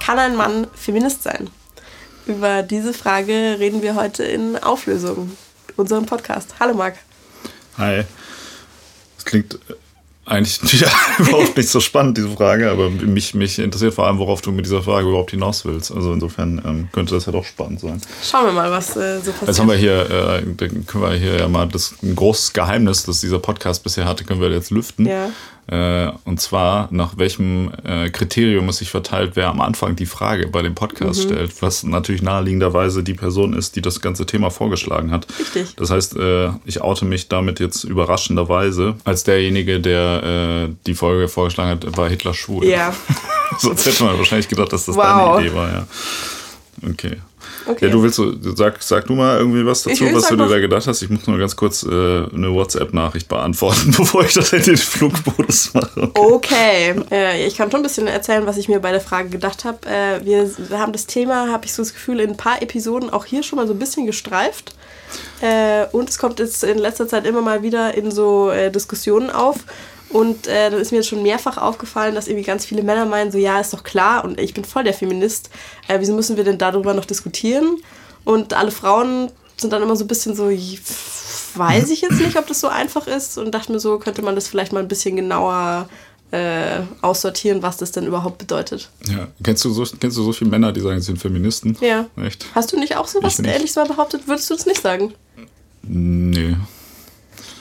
Kann ein Mann Feminist sein? Über diese Frage reden wir heute in Auflösung, unserem Podcast. Hallo Marc. Hi. Das klingt eigentlich ja, überhaupt nicht so spannend, diese Frage, aber mich, mich interessiert vor allem, worauf du mit dieser Frage überhaupt hinaus willst. Also insofern ähm, könnte das ja doch spannend sein. Schauen wir mal, was äh, so passiert. Jetzt haben wir hier, äh, können wir hier ja mal das ein großes Geheimnis, das dieser Podcast bisher hatte, können wir jetzt lüften. Ja. Äh, und zwar, nach welchem äh, Kriterium es sich verteilt, wer am Anfang die Frage bei dem Podcast Mhm. stellt, was natürlich naheliegenderweise die Person ist, die das ganze Thema vorgeschlagen hat. Richtig. Das heißt, äh, ich oute mich damit jetzt überraschenderweise als derjenige, der äh, die Folge vorgeschlagen hat, war Hitler schwul. Ja, Sonst hätte man wahrscheinlich gedacht, dass das Wow. deine Idee war, ja. Okay. Okay. Ja, du willst, so- sag, sag du mal irgendwie was dazu, Ich- was du dir da gedacht hast. Ich muss nur ganz kurz äh, eine WhatsApp-Nachricht beantworten, bevor ich das in den Flugmodus mache. Okay, äh, ich kann schon ein bisschen erzählen, was ich mir bei der Frage gedacht habe. Äh, wir, wir haben das Thema, habe ich so das Gefühl, in ein paar Episoden auch hier schon mal so ein bisschen gestreift. Äh, und es kommt jetzt in letzter Zeit immer mal wieder in so äh, Diskussionen auf. Und äh, dann ist mir jetzt schon mehrfach aufgefallen, dass irgendwie ganz viele Männer meinen, so ja, ist doch klar und ich bin voll der Feminist. Äh, wieso müssen wir denn darüber noch diskutieren? Und alle Frauen sind dann immer so ein bisschen so, weiß ich jetzt nicht, ob das so einfach ist und dachte mir so, könnte man das vielleicht mal ein bisschen genauer äh, aussortieren, was das denn überhaupt bedeutet. Ja. Kennst, du so, kennst du so viele Männer, die sagen, sie sind Feministen? Ja. Echt? Hast du nicht auch so was Ich nicht. Ähnliches mal behauptet? Würdest du das nicht sagen? Nee.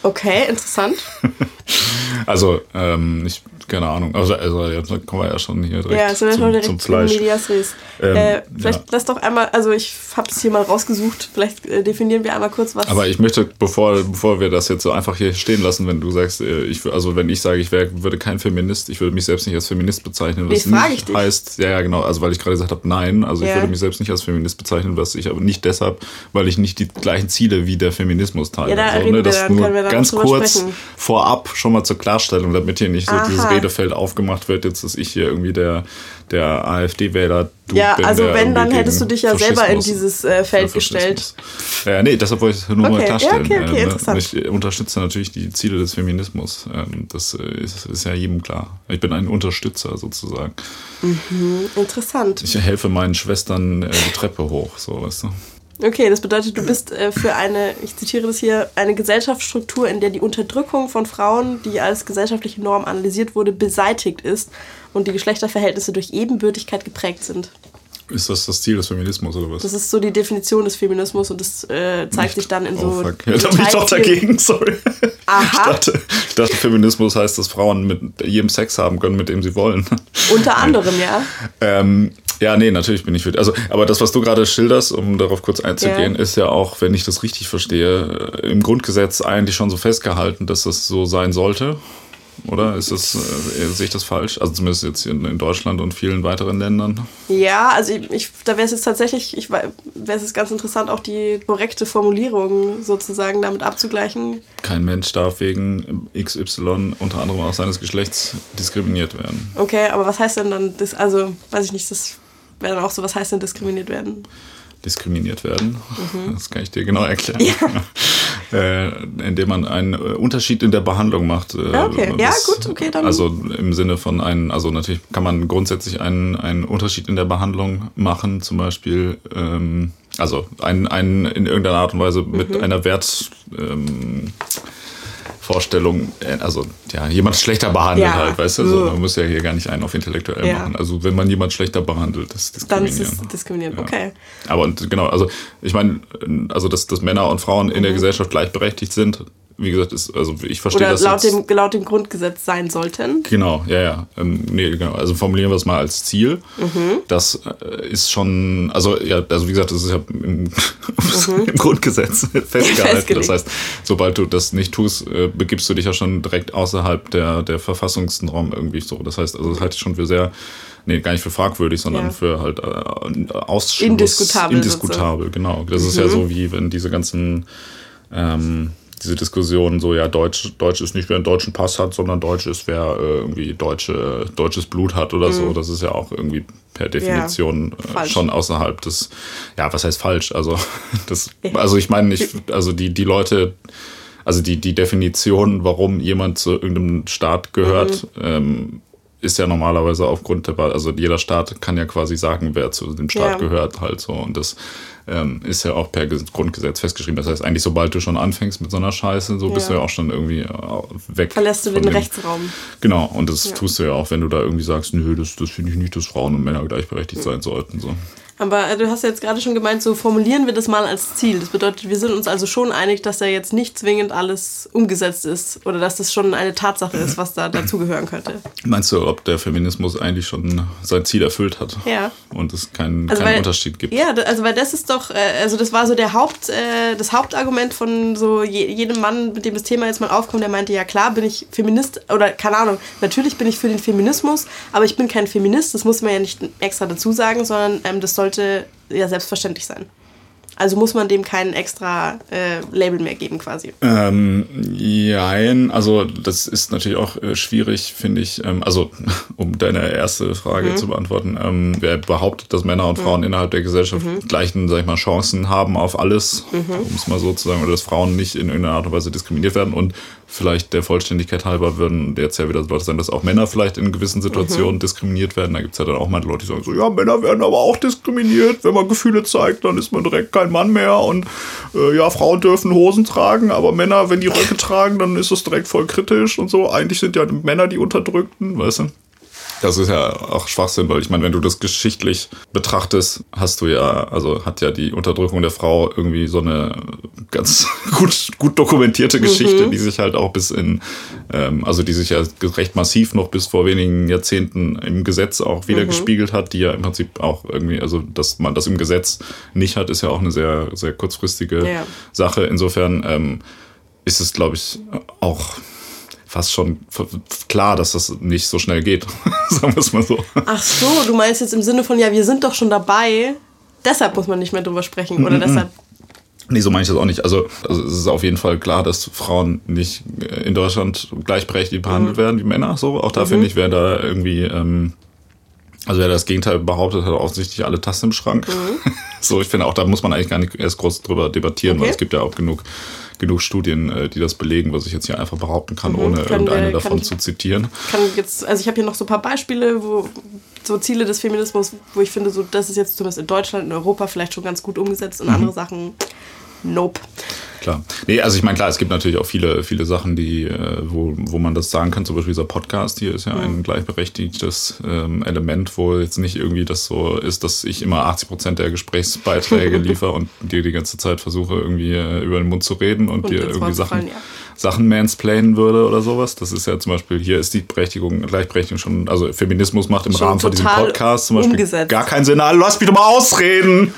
Okay, interessant. Also, ähm, ich, keine Ahnung. Also, also jetzt kommen wir ja schon hier direkt ja, sind wir schon direkt zum Fleisch. Medias Res. Ähm, äh, vielleicht ja. lass doch einmal, also ich habe es hier mal rausgesucht, vielleicht äh, definieren wir einmal kurz was. Aber ich möchte, bevor, bevor wir das jetzt so einfach hier stehen lassen, wenn du sagst, äh, ich, also wenn ich sage, ich wär, würde kein Feminist, ich würde mich selbst nicht als Feminist bezeichnen, was Nee, ich nicht dich. heißt, ja, ja, genau, also weil ich gerade gesagt habe, nein, also ich Ja. würde mich selbst nicht als Feminist bezeichnen, was ich aber nicht deshalb, weil ich nicht die gleichen Ziele wie der Feminismus teile. Ja, da so, reden wir das dann, nur wir ganz kurz sprechen. vorab schon mal zur Klarstellung, damit hier nicht so Aha. dieses Redefeld aufgemacht wird, jetzt dass ich hier irgendwie der, der AfD-Wähler ja, bin, also wenn, dann hättest du dich ja selber in dieses äh, Feld gestellt. Ja, nee, deshalb wollte ich es nur mal Okay, ja, klarstellen. okay, okay, Äh, ne? interessant. Ich unterstütze natürlich die Ziele des Feminismus. Ähm, Das äh, ist, ist ja jedem klar. Ich bin ein Unterstützer sozusagen. Interessant. Ich helfe meinen Schwestern äh, die Treppe hoch, so weißt du. Okay, das bedeutet, du bist äh, für eine, ich zitiere das hier, eine Gesellschaftsstruktur, in der die Unterdrückung von Frauen, die als gesellschaftliche Norm analysiert wurde, beseitigt ist und die Geschlechterverhältnisse durch Ebenbürtigkeit geprägt sind. Ist das das Ziel des Feminismus oder was? Das ist so die Definition des Feminismus und das äh, zeigt sich dann in so. Oh, fuck. Ja, da bin ich doch dagegen, sorry. Aha. Ich dachte, ich dachte, Feminismus heißt, dass Frauen mit jedem Sex haben können, mit dem sie wollen. Unter anderem, ja. Ähm, ja, nee, natürlich bin ich für. Also, aber das, was du gerade schilderst, um darauf kurz einzugehen, Ja. ist ja auch, wenn ich das richtig verstehe, im Grundgesetz eigentlich schon so festgehalten, dass das so sein sollte. Oder ist das, äh, sehe ich das falsch? Also zumindest jetzt in, in Deutschland und vielen weiteren Ländern. Ja, also ich, ich, da wäre es jetzt tatsächlich, ich wäre es ganz interessant, auch die korrekte Formulierung sozusagen damit abzugleichen. Kein Mensch darf wegen XY unter anderem auch seines Geschlechts diskriminiert werden. Okay, aber was heißt denn dann das, also, weiß ich nicht, das wäre dann auch so, was heißt denn diskriminiert werden? diskriminiert werden. Das kann ich dir genau erklären. äh, indem man einen äh, Unterschied in der Behandlung macht. Äh, Ja, okay. Ja, gut, okay, dann- Also im Sinne von einem, also natürlich kann man grundsätzlich einen, einen Unterschied in der Behandlung machen, zum Beispiel, ähm, also einen, einen in irgendeiner Art und Weise mit Mhm. einer Wert. Ähm, Vorstellung, äh, also ja, jemand schlechter behandelt Ja. halt, weißt du? So, man muss ja hier gar nicht einen auf intellektuell Ja. machen. Also wenn man jemand schlechter behandelt, das ist Dann diskriminieren. ist es diskriminiert, Ja. okay. Aber und genau, also ich meine, also dass, dass Männer und Frauen in der Gesellschaft gleichberechtigt sind, wie gesagt, ist, also ich verstehe Oder das laut dem, laut dem Grundgesetz sein sollten. Genau, ja, ja. Ähm, nee, genau. Also formulieren wir es mal als Ziel. Mhm. Das äh, ist schon, also ja, also wie gesagt, das ist ja im, im Grundgesetz festgehalten. Mhm. Das heißt, sobald du das nicht tust, äh, begibst du dich ja schon direkt außerhalb der, der Verfassungsnorm irgendwie so. Das heißt, also das halte ich schon für sehr, nee, gar nicht für fragwürdig, sondern Ja. für halt äh, Ausschluss. Indiskutabel Indiskutabel, genau. Das ist Mhm. ja so wie wenn diese ganzen ähm, diese Diskussion so, ja, Deutsch, Deutsch ist nicht, wer einen deutschen Pass hat, sondern Deutsch ist, wer äh, irgendwie deutsche, deutsches Blut hat oder so. Das ist ja auch irgendwie per Definition äh, Mhm. falsch. schon außerhalb des, ja, was heißt falsch? Also, das, also ich meine, ich, also die, die Leute, also die, die Definition, warum jemand zu irgendeinem Staat gehört, mhm. ähm, ist ja normalerweise aufgrund der, also jeder Staat kann ja quasi sagen, wer zu dem Staat ja. gehört halt so und das ähm, ist ja auch per Grundgesetz festgeschrieben. Das heißt, eigentlich sobald du schon anfängst mit so einer Scheiße, so ja. bist du ja auch schon irgendwie äh, weg. Verlässt du den dem, Rechtsraum. Genau, und das ja. tust du ja auch, wenn du da irgendwie sagst, nö, das, das finde ich nicht, dass Frauen und Männer gleichberechtigt sein sollten. So. Aber äh, du hast jetzt gerade schon gemeint, so formulieren wir das mal als Ziel. Das bedeutet, wir sind uns also schon einig, dass da jetzt nicht zwingend alles umgesetzt ist oder dass das schon eine Tatsache ist, was da dazugehören könnte. Meinst du, ob der Feminismus eigentlich schon sein Ziel erfüllt hat? Ja. Und es keinen, also keinen weil, Unterschied gibt? Ja, also weil das ist doch, äh, also das war so der Haupt, äh, das Hauptargument von so jedem Mann, mit dem das Thema jetzt mal aufkommt, der meinte, ja klar, bin ich Feminist oder keine Ahnung, natürlich bin ich für den Feminismus, aber ich bin kein Feminist, das muss man ja nicht extra dazu sagen, sondern ähm, das soll sollte ja selbstverständlich sein. Also muss man dem kein extra äh, Label mehr geben quasi. Ähm, jein, also das ist natürlich auch äh, schwierig, finde ich. Ähm, also um deine erste Frage mhm. zu beantworten, ähm, wer behauptet, dass Männer und Frauen mhm. innerhalb der Gesellschaft mhm. gleichen, sag ich mal, Chancen haben auf alles, mhm. um es mal so zu sagen, oder dass Frauen nicht in irgendeiner Art und Weise diskriminiert werden und vielleicht der Vollständigkeit halber würden jetzt ja wieder Leute sein, dass auch Männer vielleicht in gewissen Situationen mhm. diskriminiert werden. Da gibt es ja dann auch mal Leute, die sagen so, ja, Männer werden aber auch diskriminiert. Wenn man Gefühle zeigt, dann ist man direkt kein Mann mehr. Und äh, ja, Frauen dürfen Hosen tragen, aber Männer, wenn die Röcke tragen, dann ist das direkt voll kritisch und so. Eigentlich sind ja Männer die Unterdrückten, weißt du? Das ist ja auch Schwachsinn, weil ich meine, wenn du das geschichtlich betrachtest, hast du ja, also hat ja die Unterdrückung der Frau irgendwie so eine ganz gut, gut dokumentierte Geschichte, mhm. die sich halt auch bis in, ähm, also die sich ja recht massiv noch bis vor wenigen Jahrzehnten im Gesetz auch wieder mhm. gespiegelt hat, die ja im Prinzip auch irgendwie, also dass man das im Gesetz nicht hat, ist ja auch eine sehr, sehr kurzfristige ja. Sache. Insofern ähm, ist es, glaube ich, auch fast schon klar, dass das nicht so schnell geht. Sagen wir es mal so. Ach so, du meinst jetzt im Sinne von, ja, wir sind doch schon dabei, deshalb muss man nicht mehr drüber sprechen oder mm -mm. deshalb. Nee, so meine ich das auch nicht. Also, also es ist auf jeden Fall klar, dass Frauen nicht in Deutschland gleichberechtigt behandelt mhm. werden wie Männer. So, auch da mhm. finde ich, wer da irgendwie, ähm, also wer das Gegenteil behauptet, hat offensichtlich alle Tassen im Schrank. Mhm. so, ich finde auch, da muss man eigentlich gar nicht erst groß drüber debattieren, okay. weil es gibt ja auch genug genug Studien, äh, die das belegen, was ich jetzt hier einfach behaupten kann, mhm, ohne irgendeine wir, davon zu zitieren. Kann jetzt, also ich habe hier noch so ein paar Beispiele, wo so Ziele des Feminismus, wo ich finde, so das ist jetzt zumindest in Deutschland, in Europa vielleicht schon ganz gut umgesetzt und mhm. andere Sachen Nope. Klar. Nee, also ich meine, klar, es gibt natürlich auch viele, viele Sachen, die, äh, wo, wo man das sagen kann. Zum Beispiel dieser Podcast hier ist ja ein gleichberechtigtes ähm, Element, wo jetzt nicht irgendwie das so ist, dass ich immer 80 Prozent der Gesprächsbeiträge liefere und dir die ganze Zeit versuche, irgendwie äh, über den Mund zu reden und, und dir irgendwie Sachen, fallen, ja. Sachen mansplainen würde oder sowas. Das ist ja zum Beispiel, hier ist die Berechtigung, Gleichberechtigung schon, also Feminismus macht im schon Rahmen von diesem Podcast zum Beispiel umgesetzt. gar keinen Sinn. Lass mich doch mal ausreden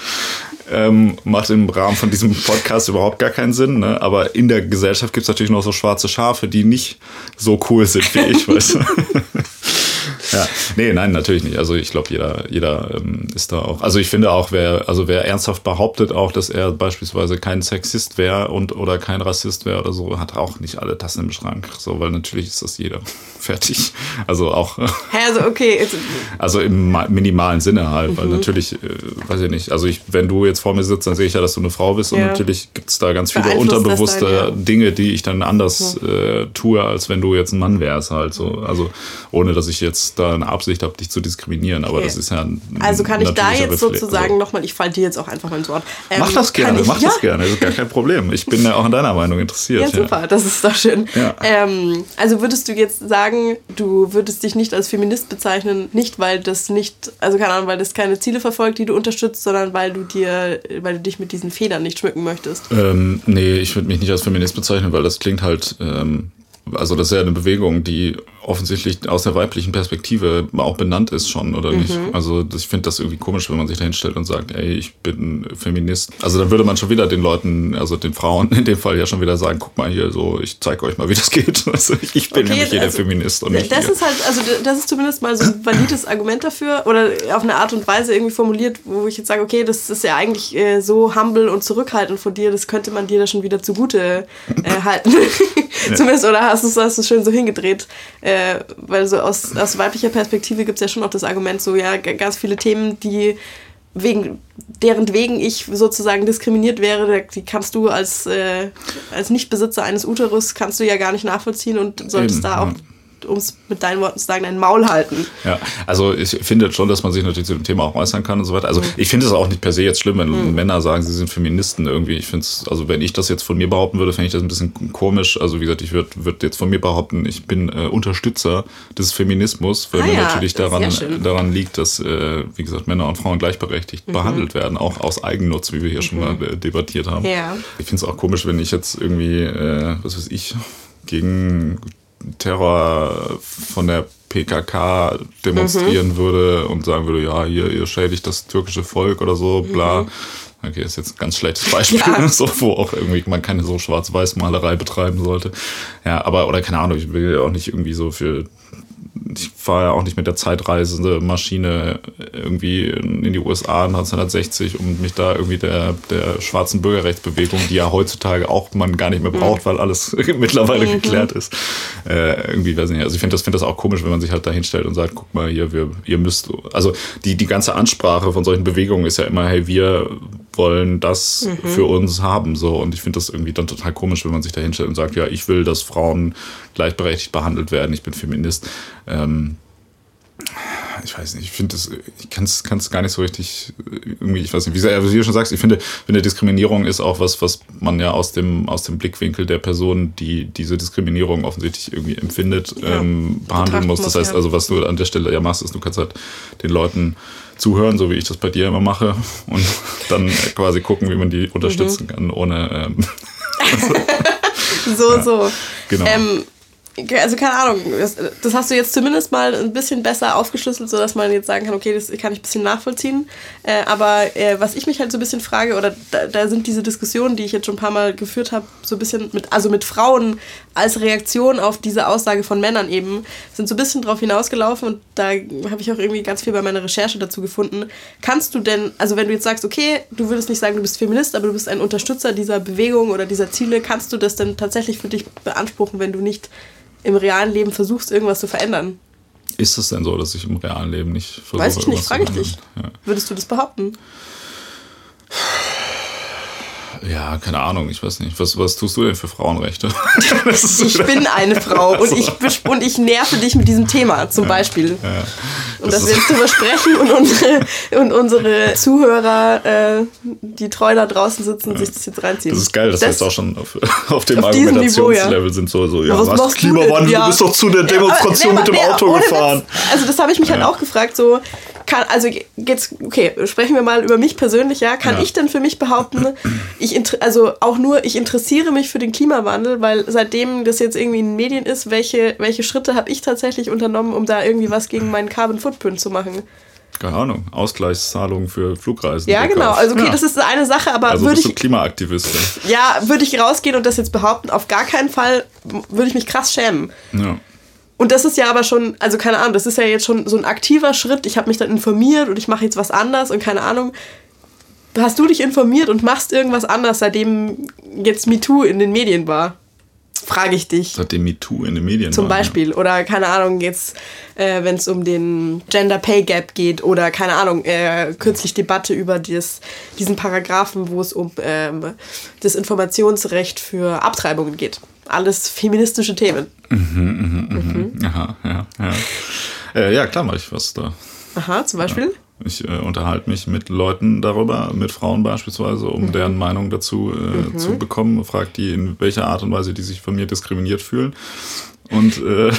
ähm, macht im Rahmen von diesem Podcast überhaupt gar keinen Sinn. Ne? Aber in der Gesellschaft gibt es natürlich noch so schwarze Schafe, die nicht so cool sind wie ich, weißt du. ja, nee, nein, natürlich nicht. Also ich glaube, jeder, jeder ähm, ist da auch. Also ich finde auch, wer, also wer ernsthaft behauptet auch, dass er beispielsweise kein Sexist wäre und oder kein Rassist wäre oder so, hat auch nicht alle Tassen im Schrank. So, weil natürlich ist das jeder fertig. Also auch. Also okay. Also im minimalen Sinne halt, weil mhm. natürlich, äh, weiß ich nicht. Also ich, wenn du jetzt vor mir sitzt, dann sehe ich ja, dass du eine Frau bist ja. und natürlich gibt es da ganz viele unterbewusste dann, ja. Dinge, die ich dann anders mhm. äh, tue, als wenn du jetzt ein Mann wärst halt so. Also ohne, dass ich jetzt da eine Absicht habe, dich zu diskriminieren. Aber okay. das ist ja ein Also kann ich da jetzt Reflex, sozusagen also. nochmal, ich falle dir jetzt auch einfach ins Wort. Ähm, mach das gerne, ich, mach ja? das gerne, das ist gar kein Problem. Ich bin ja auch an deiner Meinung interessiert. Ja, super, ja. das ist doch schön. Ja. Ähm, also würdest du jetzt sagen, du würdest dich nicht als Feminist bezeichnen, nicht weil das nicht, also keine Ahnung, weil das keine Ziele verfolgt, die du unterstützt, sondern weil du dir, weil du dich mit diesen Federn nicht schmücken möchtest? Ähm, nee, ich würde mich nicht als Feminist bezeichnen, weil das klingt halt ähm, also das ist ja eine Bewegung, die offensichtlich aus der weiblichen Perspektive auch benannt ist schon, oder mhm. nicht? Also ich finde das irgendwie komisch, wenn man sich da hinstellt und sagt, ey, ich bin Feminist. Also dann würde man schon wieder den Leuten, also den Frauen in dem Fall ja schon wieder sagen, guck mal hier so, ich zeige euch mal, wie das geht. Also ich bin okay, nämlich hier also, Feminist und nicht Das hier. ist halt, also das ist zumindest mal so ein valides Argument dafür oder auf eine Art und Weise irgendwie formuliert, wo ich jetzt sage, okay, das ist ja eigentlich äh, so humble und zurückhaltend von dir, das könnte man dir da schon wieder zugute äh, halten. Zumindest, oder hast du es schön so hingedreht? Äh, weil so aus, aus weiblicher Perspektive gibt es ja schon auch das Argument, so ja, ganz viele Themen, die wegen deren wegen ich sozusagen diskriminiert wäre, die kannst du als, äh, als Nichtbesitzer eines Uterus kannst du ja gar nicht nachvollziehen und solltest Eben, da auch ja um es mit deinen Worten zu sagen, ein Maul halten. Ja, also ich finde schon, dass man sich natürlich zu dem Thema auch äußern kann und so weiter. Also mhm. ich finde es auch nicht per se jetzt schlimm, wenn mhm. Männer sagen, sie sind Feministen irgendwie. Ich finde es, also wenn ich das jetzt von mir behaupten würde, fände ich das ein bisschen komisch. Also wie gesagt, ich würde würd jetzt von mir behaupten, ich bin äh, Unterstützer des Feminismus, weil ah, mir ja, natürlich daran, daran liegt, dass, äh, wie gesagt, Männer und Frauen gleichberechtigt mhm. behandelt werden, auch aus Eigennutz, wie wir hier schon mal mhm. äh, debattiert haben. Ja. Ich finde es auch komisch, wenn ich jetzt irgendwie, äh, was weiß ich, gegen Terror von der PKK demonstrieren mhm. würde und sagen würde, ja, hier, ihr schädigt das türkische Volk oder so, bla. Mhm. Okay, ist jetzt ein ganz schlechtes Beispiel, ja. so, wo auch irgendwie man keine so Schwarz-Weiß-Malerei betreiben sollte. Ja, aber, oder keine Ahnung, ich will ja auch nicht irgendwie so für ich fahre ja auch nicht mit der zeitreisende Maschine irgendwie in die USA 1960, um mich da irgendwie der, der schwarzen Bürgerrechtsbewegung, die ja heutzutage auch man gar nicht mehr braucht, mhm. weil alles mittlerweile mhm. geklärt ist. Äh, irgendwie, weiß ich nicht. Also ich finde das, find das auch komisch, wenn man sich halt da hinstellt und sagt, guck mal hier, wir, ihr müsst, also die, die ganze Ansprache von solchen Bewegungen ist ja immer, hey, wir wollen das mhm. für uns haben. So. Und ich finde das irgendwie dann total komisch, wenn man sich da hinstellt und sagt, ja, ich will, dass Frauen gleichberechtigt behandelt werden, ich bin Feminist. Ähm, ich weiß nicht, ich finde das, ich kann es gar nicht so richtig irgendwie, ich weiß nicht, wie, wie, du schon sagst, ich finde, finde Diskriminierung ist auch was, was man ja aus dem, aus dem Blickwinkel der Person, die diese Diskriminierung offensichtlich irgendwie empfindet, ja, ähm, behandeln muss. Das heißt, also was du an der Stelle ja machst, ist, du kannst halt den Leuten zuhören, so wie ich das bei dir immer mache, und dann quasi gucken, wie man die unterstützen mhm. kann, ohne. Ähm, so, ja, so. Genau. Ähm, also keine Ahnung, das, das, hast du jetzt zumindest mal ein bisschen besser aufgeschlüsselt, sodass man jetzt sagen kann, okay, das kann ich ein bisschen nachvollziehen. Äh, aber äh, was ich mich halt so ein bisschen frage, oder da, da, sind diese Diskussionen, die ich jetzt schon ein paar Mal geführt habe, so ein bisschen mit, also mit Frauen als Reaktion auf diese Aussage von Männern eben, sind so ein bisschen drauf hinausgelaufen und da habe ich auch irgendwie ganz viel bei meiner Recherche dazu gefunden. Kannst du denn, also wenn du jetzt sagst, okay, du würdest nicht sagen, du bist Feminist, aber du bist ein Unterstützer dieser Bewegung oder dieser Ziele, kannst du das denn tatsächlich für dich beanspruchen, wenn du nicht im realen Leben versuchst, irgendwas zu verändern. Ist es denn so, dass ich im realen Leben nicht versuche? Weiß ich nicht, frage ich dich. Ja. Würdest du das behaupten? Ja, keine Ahnung, ich weiß nicht. Was, was tust du denn für Frauenrechte? ich bin eine Frau und ich, und ich nerve dich mit diesem Thema zum ja, Beispiel. Ja, und dass wir jetzt drüber sprechen und unsere, und unsere Zuhörer, äh, die treu da draußen sitzen, ja. sich das jetzt reinziehen. Das ist geil, dass das, wir jetzt auch schon auf, auf dem auf Argumentationslevel ja. sind. So, so ja, was, was Klimawandel, du, du, bist doch zu der Demonstration mit dem Auto gefahren. Also das habe ich mich halt auch gefragt, so kann, also jetzt, okay, sprechen wir mal über mich persönlich, ja. Kann ja. ich denn für mich behaupten, ich, also auch nur, ich interessiere mich für den Klimawandel, weil seitdem das jetzt irgendwie in den Medien ist, welche, welche Schritte habe ich tatsächlich unternommen, um da irgendwie was gegen meinen Carbon Footprint zu machen? Keine Ahnung, Ausgleichszahlungen für Flugreisen. Ja, genau. Also okay, ja. das ist eine Sache, aber also würde ich Klimaaktivistin. Ja, würde ich rausgehen und das jetzt behaupten, auf gar keinen Fall würde ich mich krass schämen. Ja. Und das ist ja aber schon, also keine Ahnung, das ist ja jetzt schon so ein aktiver Schritt. Ich habe mich dann informiert und ich mache jetzt was anders und keine Ahnung. Hast du dich informiert und machst irgendwas anders, seitdem jetzt MeToo in den Medien war? Frage ich dich. Seitdem MeToo in den Medien Zum war. Zum Beispiel. Ja. Oder keine Ahnung, jetzt, äh, wenn es um den Gender Pay Gap geht oder keine Ahnung, äh, kürzlich Debatte über dies, diesen Paragraphen, wo es um ähm, das Informationsrecht für Abtreibungen geht alles feministische Themen. Mhm, mhm, mhm. mhm. Aha, ja, ja. Äh, ja, klar mache ich was da. Aha, zum Beispiel? Ja. Ich äh, unterhalte mich mit Leuten darüber, mit Frauen beispielsweise, um mhm. deren Meinung dazu äh, mhm. zu bekommen. Frag die, in welcher Art und Weise die sich von mir diskriminiert fühlen. Und äh,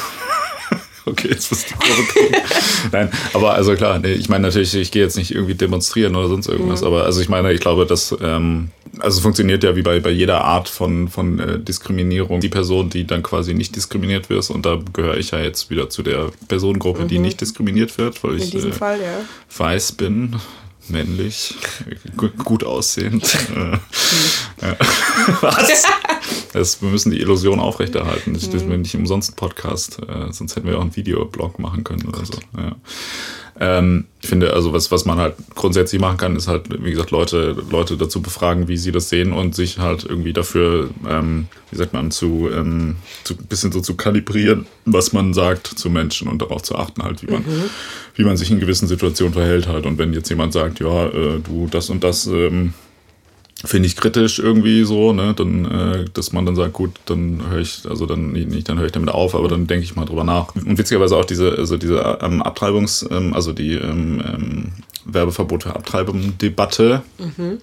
okay, jetzt wirst du Nein, aber also klar, nee, ich meine natürlich, ich gehe jetzt nicht irgendwie demonstrieren oder sonst irgendwas, mhm. aber also ich meine, ich glaube, dass ähm, also es funktioniert ja wie bei, bei jeder Art von, von äh, Diskriminierung. Die Person, die dann quasi nicht diskriminiert wird, und da gehöre ich ja jetzt wieder zu der Personengruppe, mhm. die nicht diskriminiert wird, weil In ich äh, Fall, ja. weiß bin, männlich, gut aussehend. Äh, Was? Das, wir müssen die Illusion aufrechterhalten. Das ist mhm. nicht umsonst ein Podcast, äh, sonst hätten wir auch einen Videoblog machen können oder so. Ja. Ähm, ich finde, also was, was man halt grundsätzlich machen kann, ist halt, wie gesagt, Leute, Leute dazu befragen, wie sie das sehen und sich halt irgendwie dafür, ähm, wie sagt man, zu, ähm, zu bisschen so zu kalibrieren, was man sagt zu Menschen und darauf zu achten halt, wie man, mhm. wie man sich in gewissen Situationen verhält halt. Und wenn jetzt jemand sagt, ja, äh, du das und das ähm, finde ich kritisch irgendwie so, ne, dann, äh, dass man dann sagt, gut, dann höre ich, also dann nicht, dann höre ich damit auf, aber dann denke ich mal drüber nach. Und witzigerweise auch diese, also diese ähm, Abtreibungs, ähm, also die ähm, ähm, Werbeverbot für Abtreibung-Debatte. Mhm.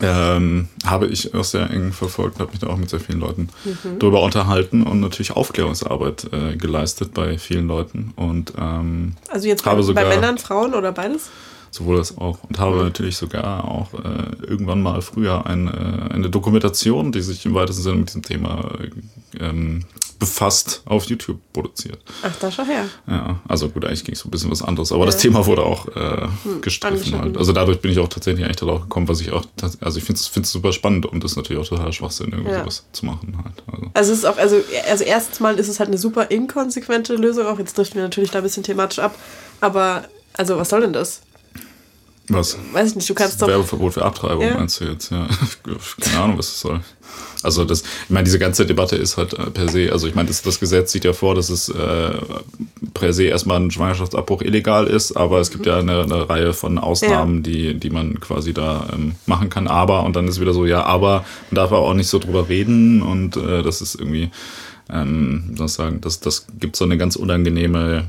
Ähm, habe ich auch sehr eng verfolgt, habe mich da auch mit sehr vielen Leuten mhm. darüber unterhalten und natürlich Aufklärungsarbeit äh, geleistet bei vielen Leuten. Und, ähm, also jetzt bei, sogar, bei Männern, Frauen oder beides? Sowohl das auch. Und habe natürlich sogar auch äh, irgendwann mal früher eine, eine Dokumentation, die sich im weitesten Sinne mit diesem Thema ähm, befasst, auf YouTube produziert. Ach, da schau her. Ja, also gut, eigentlich ging es so ein bisschen was anderes, aber ja. das Thema wurde auch äh, hm, gestriffen halt. Also dadurch bin ich auch tatsächlich eigentlich darauf gekommen, was ich auch, also ich finde es super spannend und das ist natürlich auch total Schwachsinn, irgendwie ja. sowas zu machen halt. Also. also es ist auch, also, also erstens mal ist es halt eine super inkonsequente Lösung, auch jetzt driften wir natürlich da ein bisschen thematisch ab, aber also was soll denn das? Was? Weiß ich nicht, du kannst doch. Werbeverbot für Abtreibung ja. meinst du jetzt, ja. Keine Ahnung, was das soll. Also das, ich meine, diese ganze Debatte ist halt äh, per se, also ich meine, das, das Gesetz sieht ja vor, dass es äh, per se erstmal ein Schwangerschaftsabbruch illegal ist, aber es gibt mhm. ja eine, eine, Reihe von Ausnahmen, ja. die, die man quasi da ähm, machen kann. Aber, und dann ist wieder so, ja, aber man darf auch nicht so drüber reden und äh, das ist irgendwie, ähm, sozusagen, das, das gibt so eine ganz unangenehme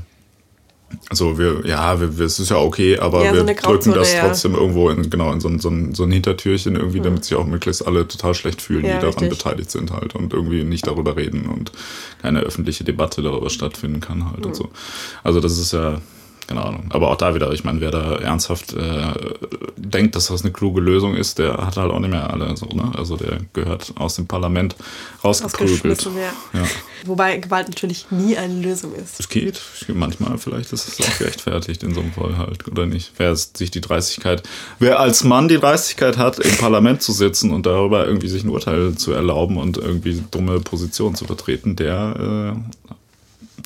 also wir, ja, wir, wir, es ist ja okay, aber ja, wir so drücken das trotzdem irgendwo in, genau, in so ein, so ein, so ein Hintertürchen irgendwie, mhm. damit sich auch möglichst alle total schlecht fühlen, ja, die daran richtig. beteiligt sind halt und irgendwie nicht darüber reden und keine öffentliche Debatte darüber stattfinden kann halt mhm. und so. Also das ist ja, keine Ahnung. Aber auch da wieder, ich meine, wer da ernsthaft äh, denkt, dass das eine kluge Lösung ist, der hat halt auch nicht mehr alle so, ne? Also der gehört aus dem Parlament rausgeprügelt. Ja. Ja. Wobei Gewalt natürlich nie eine Lösung ist. Es geht. Manchmal vielleicht ist es auch gerechtfertigt in so einem Fall halt, oder nicht? Wer sich die Dreistigkeit, wer als Mann die Dreistigkeit hat, im Parlament zu sitzen und darüber irgendwie sich ein Urteil zu erlauben und irgendwie dumme Positionen zu vertreten, der äh,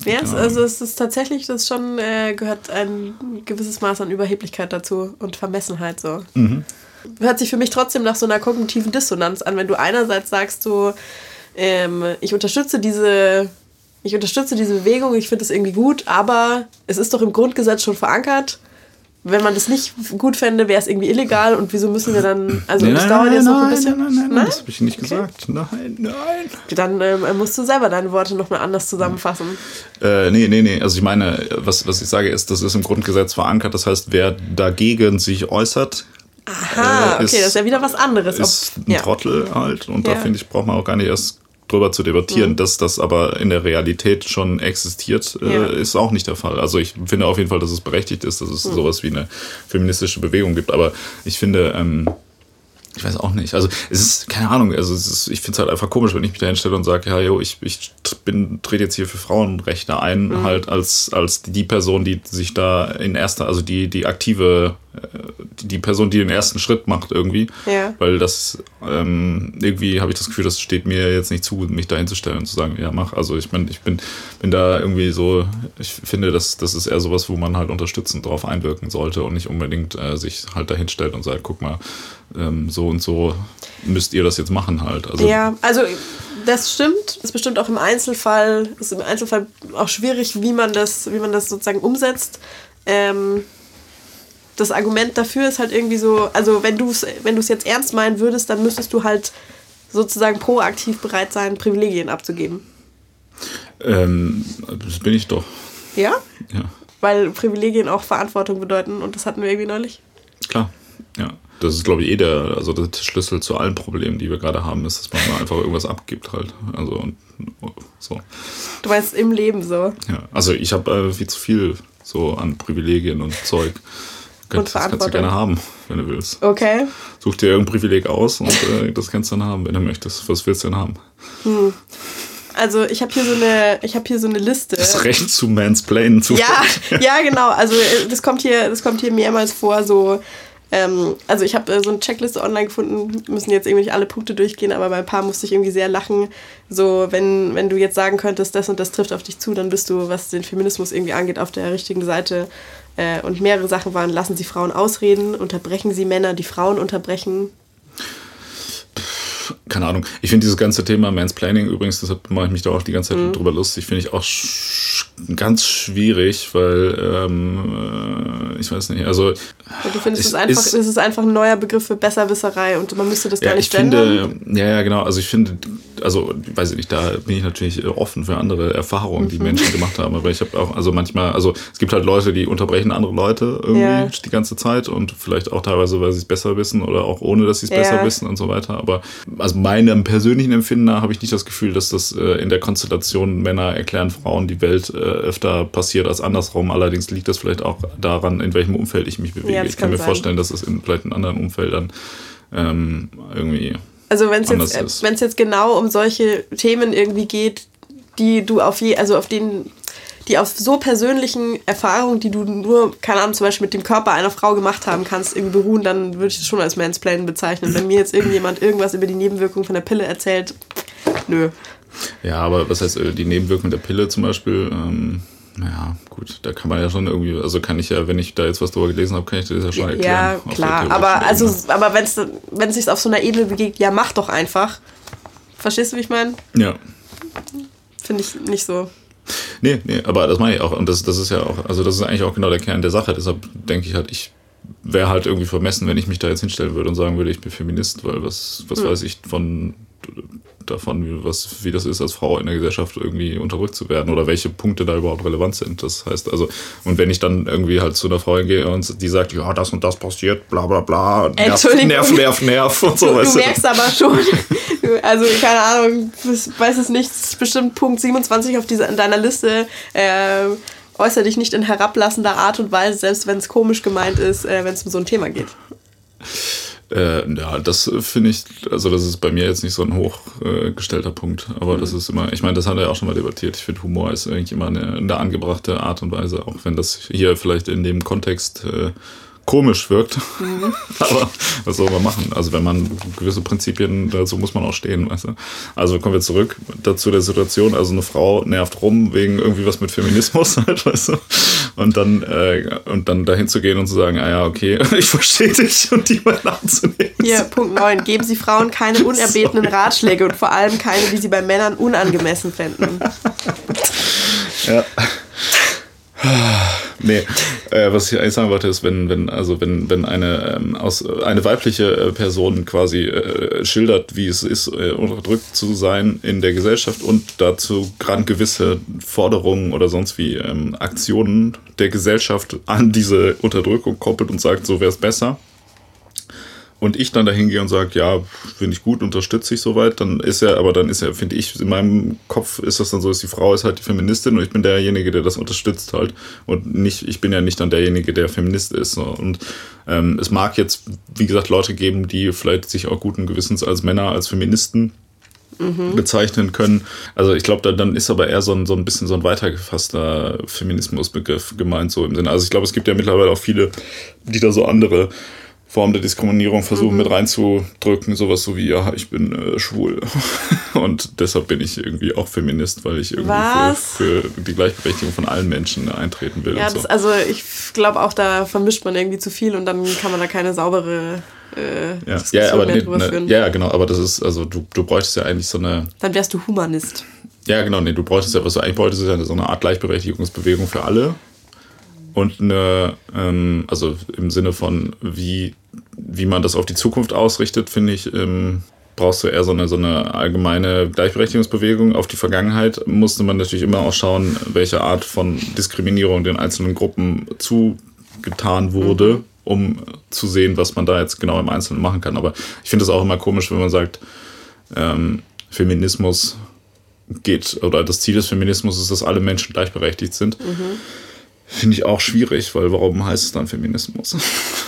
ja, genau. also es ist tatsächlich, das schon äh, gehört ein gewisses Maß an Überheblichkeit dazu und Vermessenheit so. Mhm. Hört sich für mich trotzdem nach so einer kognitiven Dissonanz an, wenn du einerseits sagst so, ähm, ich unterstütze diese, ich unterstütze diese Bewegung, ich finde es irgendwie gut, aber es ist doch im Grundgesetz schon verankert wenn man das nicht gut fände, wäre es irgendwie illegal und wieso müssen wir dann, also nein, das dauert jetzt noch ein bisschen. Nein, nein, nein, das habe ich nicht okay. gesagt. Nein, nein. Dann ähm, musst du selber deine Worte nochmal anders zusammenfassen. Äh, nee, nee, nee. Also ich meine, was, was ich sage ist, das ist im Grundgesetz verankert. Das heißt, wer dagegen sich äußert, Aha, äh, okay, das ist ja wieder was anderes. Ist ein ja. Trottel halt und ja. da finde ich, braucht man auch gar nicht erst drüber zu debattieren, mhm. dass das aber in der Realität schon existiert, äh, ja. ist auch nicht der Fall. Also ich finde auf jeden Fall, dass es berechtigt ist, dass es mhm. sowas wie eine feministische Bewegung gibt. Aber ich finde, ähm, ich weiß auch nicht. Also es ist, keine Ahnung, also ist, ich finde es halt einfach komisch, wenn ich mich da hinstelle und sage, ja, yo, ich, ich bin, trete jetzt hier für Frauenrechte ein, mhm. halt als, als die Person, die sich da in erster, also die, die aktive die Person, die den ersten Schritt macht irgendwie. Ja. Weil das ähm, irgendwie habe ich das Gefühl, das steht mir jetzt nicht zu, mich da hinzustellen und zu sagen, ja, mach. Also ich meine, ich bin, bin da irgendwie so, ich finde, das, das ist eher sowas, wo man halt unterstützend drauf einwirken sollte und nicht unbedingt äh, sich halt da hinstellt und sagt, guck mal, ähm, so und so müsst ihr das jetzt machen halt. Also, ja, also das stimmt. Das ist bestimmt auch im Einzelfall, ist im Einzelfall auch schwierig, wie man das, wie man das sozusagen umsetzt. Ähm, das Argument dafür ist halt irgendwie so, also wenn du es wenn jetzt ernst meinen würdest, dann müsstest du halt sozusagen proaktiv bereit sein, Privilegien abzugeben. Ähm, das bin ich doch. Ja? Ja. Weil Privilegien auch Verantwortung bedeuten und das hatten wir irgendwie neulich. Klar, ja. Das ist, glaube ich, eh der, also der Schlüssel zu allen Problemen, die wir gerade haben, ist, dass man mal einfach irgendwas abgibt halt. Also und so. Du meinst im Leben so? Ja, also ich habe äh, viel zu viel so an Privilegien und Zeug. Könnt, das kannst du gerne haben, wenn du willst. Okay. Such dir irgendein Privileg aus und äh, das kannst du dann haben, wenn du möchtest. Was willst du denn haben? Hm. Also ich habe hier so eine, ich habe hier so eine Liste. Das Recht zu mansplainen zu. Ja, ja, genau. Also äh, das kommt hier, das kommt hier mehrmals vor. So Ähm, also ich habe äh, so eine Checkliste online gefunden, müssen jetzt irgendwie nicht alle Punkte durchgehen, aber bei ein paar musste ich irgendwie sehr lachen. So, wenn, wenn du jetzt sagen könntest, das und das trifft auf dich zu, dann bist du, was den Feminismus irgendwie angeht, auf der richtigen Seite. Äh, und mehrere Sachen waren, lassen Sie Frauen ausreden, unterbrechen Sie Männer, die Frauen unterbrechen. Keine Ahnung. Ich finde dieses ganze Thema Mansplaining übrigens, deshalb mache ich mich da auch die ganze Zeit mhm. drüber lustig, finde ich auch ganz schwierig, weil ähm, äh, ich weiß nicht, also. Und du findest es einfach, ist, es ist einfach ein neuer Begriff für Besserwisserei und man müsste das ja, gar nicht ich finde, Ja, ja, genau. Also ich finde, also weiß ich nicht, da bin ich natürlich offen für andere Erfahrungen, die mhm. Menschen gemacht haben. Aber ich habe auch, also manchmal, also es gibt halt Leute, die unterbrechen andere Leute irgendwie ja. die ganze Zeit und vielleicht auch teilweise, weil sie es besser wissen oder auch ohne, dass sie es ja. besser wissen und so weiter. Aber also meinem persönlichen Empfinden nach habe ich nicht das Gefühl, dass das äh, in der Konstellation Männer erklären Frauen die Welt äh, öfter passiert als andersrum. Allerdings liegt das vielleicht auch daran, in welchem Umfeld ich mich bewege. Ja, ich kann mir sein. vorstellen, dass es in vielleicht in anderen Umfeldern ähm, irgendwie. Also wenn es jetzt, wenn es jetzt genau um solche Themen irgendwie geht, die du auf je, also auf denen die auf so persönlichen Erfahrungen, die du nur, keine Ahnung, zum Beispiel mit dem Körper einer Frau gemacht haben kannst, irgendwie beruhen, dann würde ich das schon als Mansplaining bezeichnen. Wenn mir jetzt irgendjemand irgendwas über die Nebenwirkungen von der Pille erzählt, nö. Ja, aber was heißt äh, die Nebenwirkungen der Pille zum Beispiel? Ähm, naja, gut, da kann man ja schon irgendwie, also kann ich ja, wenn ich da jetzt was drüber gelesen habe, kann ich das ja schon erklären. Ja, klar, aber also, aber wenn es wenn es sich auf so einer Ebene begegnet, ja, mach doch einfach. Verstehst du, wie ich meine? Ja. Finde ich nicht so. Nee, nee, aber das meine ich auch. Und das, das ist ja auch, also das ist eigentlich auch genau der Kern der Sache. Deshalb denke ich halt, ich wäre halt irgendwie vermessen, wenn ich mich da jetzt hinstellen würde und sagen würde, ich bin Feminist, weil was, was hm. weiß ich von davon, wie, was, wie das ist, als Frau in der Gesellschaft irgendwie unterdrückt zu werden oder welche Punkte da überhaupt relevant sind. Das heißt also, und wenn ich dann irgendwie halt zu einer Frau gehe und die sagt, ja, das und das passiert, bla bla bla, nerv, nerv, nerv, nerv und so. Du, du merkst aber schon, also keine Ahnung, ich weiß es nicht, bestimmt Punkt 27 auf dieser, in deiner Liste, äh, äußere dich nicht in herablassender Art und Weise, selbst wenn es komisch gemeint ist, äh, wenn es um so ein Thema geht. Äh, ja, das finde ich, also das ist bei mir jetzt nicht so ein hochgestellter äh, Punkt, aber mhm. das ist immer, ich meine, das haben wir ja auch schon mal debattiert. Ich finde, Humor ist eigentlich immer eine, eine, angebrachte Art und Weise, auch wenn das hier vielleicht in dem Kontext äh, komisch wirkt. Mhm. Aber was soll man machen? Also wenn man gewisse Prinzipien, dazu muss man auch stehen, weißt du? Also kommen wir zurück dazu der Situation. Also eine Frau nervt rum wegen irgendwie was mit Feminismus halt, weißt du? Und dann, äh, und dann dahin zu gehen und zu sagen, ah ja, okay, ich verstehe dich und die mal nachzunehmen. Hier, Punkt 9. Geben Sie Frauen keine unerbetenen Ratschläge und vor allem keine, die sie bei Männern unangemessen fänden. ja. Nee, äh, was ich eigentlich sagen wollte, ist, wenn, wenn, also wenn, wenn eine, ähm, aus, eine weibliche äh, Person quasi äh, schildert, wie es ist, äh, unterdrückt zu sein in der Gesellschaft und dazu gerade gewisse Forderungen oder sonst wie ähm, Aktionen der Gesellschaft an diese Unterdrückung koppelt und sagt, so wäre es besser, und ich dann dahin gehe und sage, ja, finde ich gut, unterstütze ich soweit, dann ist er, aber dann ist er, finde ich, in meinem Kopf ist das dann so, dass die Frau ist halt die Feministin und ich bin derjenige, der das unterstützt halt. Und nicht, ich bin ja nicht dann derjenige, der Feminist ist. So. Und ähm, es mag jetzt, wie gesagt, Leute geben, die vielleicht sich auch guten Gewissens als Männer, als Feministen Mhm. bezeichnen können. Also ich glaube, da, dann ist aber eher so ein, so ein bisschen so ein weitergefasster Feminismusbegriff gemeint, so im Sinne. Also ich glaube, es gibt ja mittlerweile auch viele, die da so andere Form der Diskriminierung versuchen mhm. mit reinzudrücken, sowas so wie, ja, ich bin äh, schwul. Und deshalb bin ich irgendwie auch Feminist, weil ich irgendwie für, für, die Gleichberechtigung von allen Menschen eintreten will. Ja, so. das, also ich glaube auch, da vermischt man irgendwie zu viel und dann kann man da keine saubere äh, ja. ja, aber mehr drüber ne, führen. Ja, genau, aber das ist, also du, du bräuchtest ja eigentlich so eine. Dann wärst du Humanist. Ja, genau, nee, du bräuchtest ja, was du eigentlich bräuchtest, ist ja so eine Art Gleichberechtigungsbewegung für alle und eine, ähm, also im Sinne von, wie, wie man das auf die Zukunft ausrichtet, finde ich, ähm, brauchst du eher so eine, so eine allgemeine Gleichberechtigungsbewegung. Auf die Vergangenheit musste man natürlich immer auch schauen, welche Art von Diskriminierung den einzelnen Gruppen zugetan wurde, mhm. um zu sehen, was man da jetzt genau im Einzelnen machen kann. Aber ich finde es auch immer komisch, wenn man sagt, ähm, Feminismus geht, oder das Ziel des Feminismus ist, dass alle Menschen gleichberechtigt sind. Mhm Finde ich auch schwierig, weil warum heißt es dann Feminismus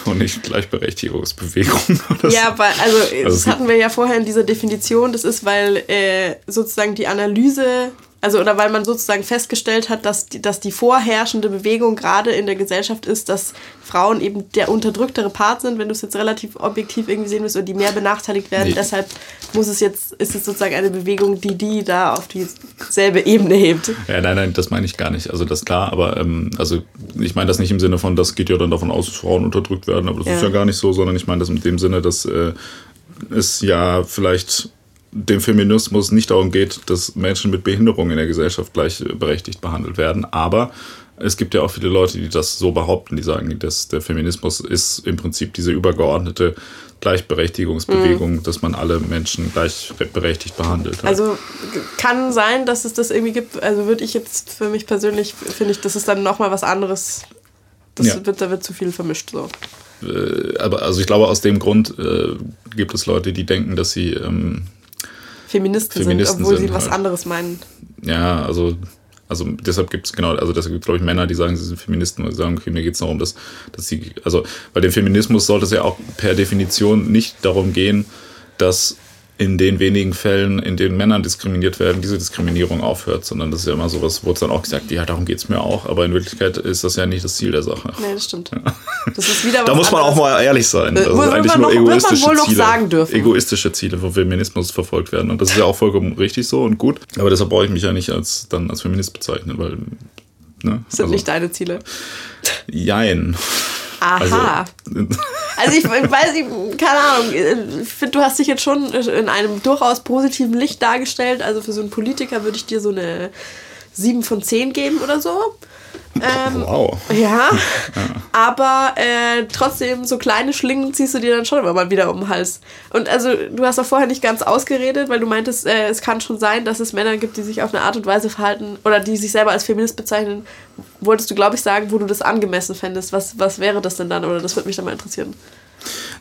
und nicht Gleichberechtigungsbewegung? ja, weil, also, also das hatten wir ja vorher in dieser Definition. Das ist, weil äh, sozusagen die Analyse, Also, oder weil man sozusagen festgestellt hat, dass die, dass die vorherrschende Bewegung gerade in der Gesellschaft ist, dass Frauen eben der unterdrücktere Part sind, wenn du es jetzt relativ objektiv irgendwie sehen willst, und die mehr benachteiligt werden. Nee. Deshalb muss es jetzt, ist es sozusagen eine Bewegung, die die da auf dieselbe Ebene hebt. Ja, nein, nein, das meine ich gar nicht. Also, das ist klar, aber ähm, also ich meine das nicht im Sinne von, das geht ja dann davon aus, dass Frauen unterdrückt werden, aber das ja. ist ja gar nicht so, sondern ich meine das in dem Sinne, dass äh, es ja vielleicht dem Feminismus nicht darum geht, dass Menschen mit Behinderung in der Gesellschaft gleichberechtigt behandelt werden. Aber es gibt ja auch viele Leute, die das so behaupten, die sagen, dass der Feminismus ist im Prinzip diese übergeordnete Gleichberechtigungsbewegung, mhm. dass man alle Menschen gleichberechtigt behandelt. Also kann sein, dass es das irgendwie gibt. Also würde ich jetzt für mich persönlich, finde ich, das ist dann nochmal was anderes. Das ja. wird, da wird zu viel vermischt so. Äh, aber also ich glaube, aus dem Grund äh, gibt es Leute, die denken, dass sie ähm, Feministen, Feministen, sind, obwohl sind sie was halt. anderes meinen. Ja, also also deshalb gibt es genau, also deshalb gibt es, glaube ich, Männer, die sagen, sie sind Feministen und sagen, okay, mir geht es darum, dass, dass sie, also bei dem Feminismus sollte es ja auch per Definition nicht darum gehen, dass in den wenigen Fällen, in denen Männer diskriminiert werden, diese Diskriminierung aufhört, sondern das ist ja immer sowas, wurde dann auch gesagt, ja, darum geht es mir auch, aber in Wirklichkeit ist das ja nicht das Ziel der Sache. Nee, das stimmt. Ja. Das ist wieder da muss man anderes. auch mal ehrlich sein. Das muss, sind eigentlich nur noch, egoistische Ziele, egoistische Ziele von Feminismus verfolgt werden. Und das ist ja auch vollkommen richtig so und gut. Aber deshalb brauche ich mich ja nicht als, dann als Feminist bezeichnen, weil. Ne? Das sind also, nicht deine Ziele. Jein. Aha. Also, also ich weiß, ich, keine Ahnung, ich finde, du hast dich jetzt schon in einem durchaus positiven Licht dargestellt. Also für so einen Politiker würde ich dir so eine 7 von 10 geben oder so. Ähm, wow. Ja, ja. aber äh, trotzdem, so kleine Schlingen ziehst du dir dann schon immer mal wieder um den Hals. Und also, du hast auch vorher nicht ganz ausgeredet, weil du meintest, äh, es kann schon sein, dass es Männer gibt, die sich auf eine Art und Weise verhalten oder die sich selber als Feminist bezeichnen. Wolltest du, glaube ich, sagen, wo du das angemessen fändest? Was, was wäre das denn dann? Oder das würde mich dann mal interessieren.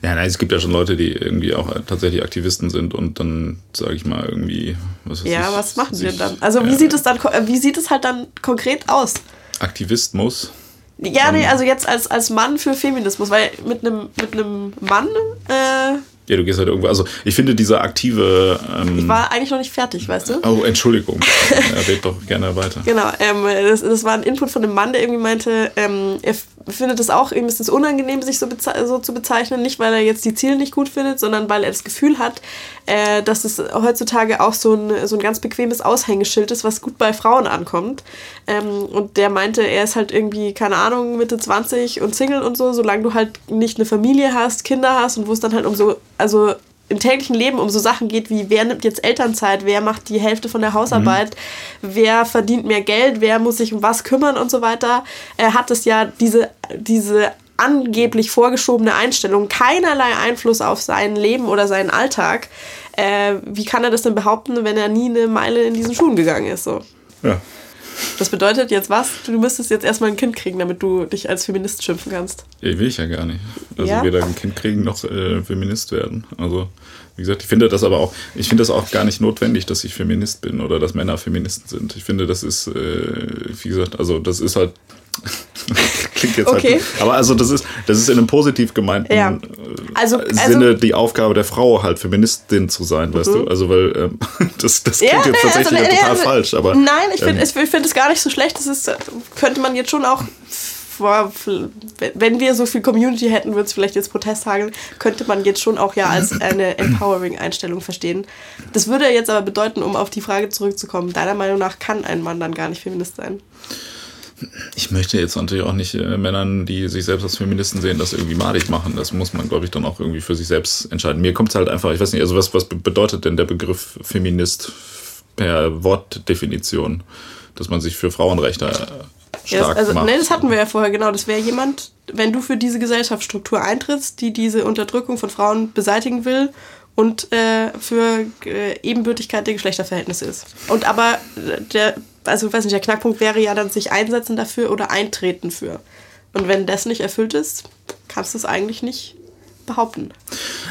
Ja, nein, es gibt ja schon Leute, die irgendwie auch tatsächlich Aktivisten sind und dann, sage ich mal, irgendwie. Was ja, ich, was machen sie denn dann? Also, wie äh, sieht es dann, wie sieht es halt dann konkret aus? Aktivismus. Ja, nee, also jetzt als, als Mann für Feminismus, weil mit einem mit Mann. Äh, ja, du gehst halt irgendwo. Also ich finde diese aktive. Ähm, ich war eigentlich noch nicht fertig, weißt du? Oh, Entschuldigung. er red doch gerne weiter. Genau, ähm, das, das war ein Input von einem Mann, der irgendwie meinte, ähm, er findet es auch, ihm ist es unangenehm, sich so, so, zu bezeichnen, nicht weil er jetzt die Ziele nicht gut findet, sondern weil er das Gefühl hat, äh, dass es heutzutage auch so ein, so ein ganz bequemes Aushängeschild ist, was gut bei Frauen ankommt. Ähm, und der meinte, er ist halt irgendwie, keine Ahnung, Mitte 20 und Single und so, solange du halt nicht eine Familie hast, Kinder hast und wo es dann halt um so, also im täglichen Leben um so Sachen geht wie, wer nimmt jetzt Elternzeit, wer macht die Hälfte von der Hausarbeit, mhm. wer verdient mehr Geld, wer muss sich um was kümmern und so weiter, er hat es ja diese, diese angeblich vorgeschobene Einstellung keinerlei Einfluss auf sein Leben oder seinen Alltag. Äh, wie kann er das denn behaupten, wenn er nie eine Meile in diesen Schuhen gegangen ist? So. Ja. Das bedeutet jetzt was? Du müsstest jetzt erstmal ein Kind kriegen, damit du dich als Feminist schimpfen kannst. Ja, will ich ja gar nicht. Also ja? weder ein Kind kriegen noch äh, Feminist werden. Also wie gesagt, ich finde das aber auch, ich finde das auch gar nicht notwendig, dass ich Feminist bin oder dass Männer Feministen sind. Ich finde, das ist, äh, wie gesagt, also das ist halt Klingt jetzt halt okay. halt. Aber also das ist, das ist in einem positiv gemeinten ja. Äh, also, Sinne also, die Aufgabe der Frau, halt Feministin zu sein, weißt mhm. du? Also weil ähm, das, das klingt ja, jetzt tatsächlich also, total also, falsch. Aber, nein, ich finde ähm, ich find es gar nicht so schlecht. Das ist, könnte man jetzt schon auch wenn wir so viel Community hätten, würde es vielleicht jetzt Protest hageln, könnte man jetzt schon auch ja als eine empowering-Einstellung verstehen. Das würde jetzt aber bedeuten, um auf die Frage zurückzukommen, deiner Meinung nach kann ein Mann dann gar nicht Feminist sein? Ich möchte jetzt natürlich auch nicht äh, Männern, die sich selbst als Feministen sehen, das irgendwie madig machen. Das muss man, glaube ich, dann auch irgendwie für sich selbst entscheiden. Mir kommt es halt einfach, ich weiß nicht, also was, was bedeutet denn der Begriff Feminist per Wortdefinition? Dass man sich für Frauenrechte stark ja, also, macht. Nee, das hatten wir ja vorher, genau. Das wäre jemand, wenn du für diese Gesellschaftsstruktur eintrittst, die diese Unterdrückung von Frauen beseitigen will und äh, für äh, Ebenbürtigkeit der Geschlechterverhältnisse ist. Und aber äh, der also weiß nicht, der Knackpunkt wäre ja dann sich einsetzen dafür oder eintreten für. Und wenn das nicht erfüllt ist, kannst du es eigentlich nicht behaupten.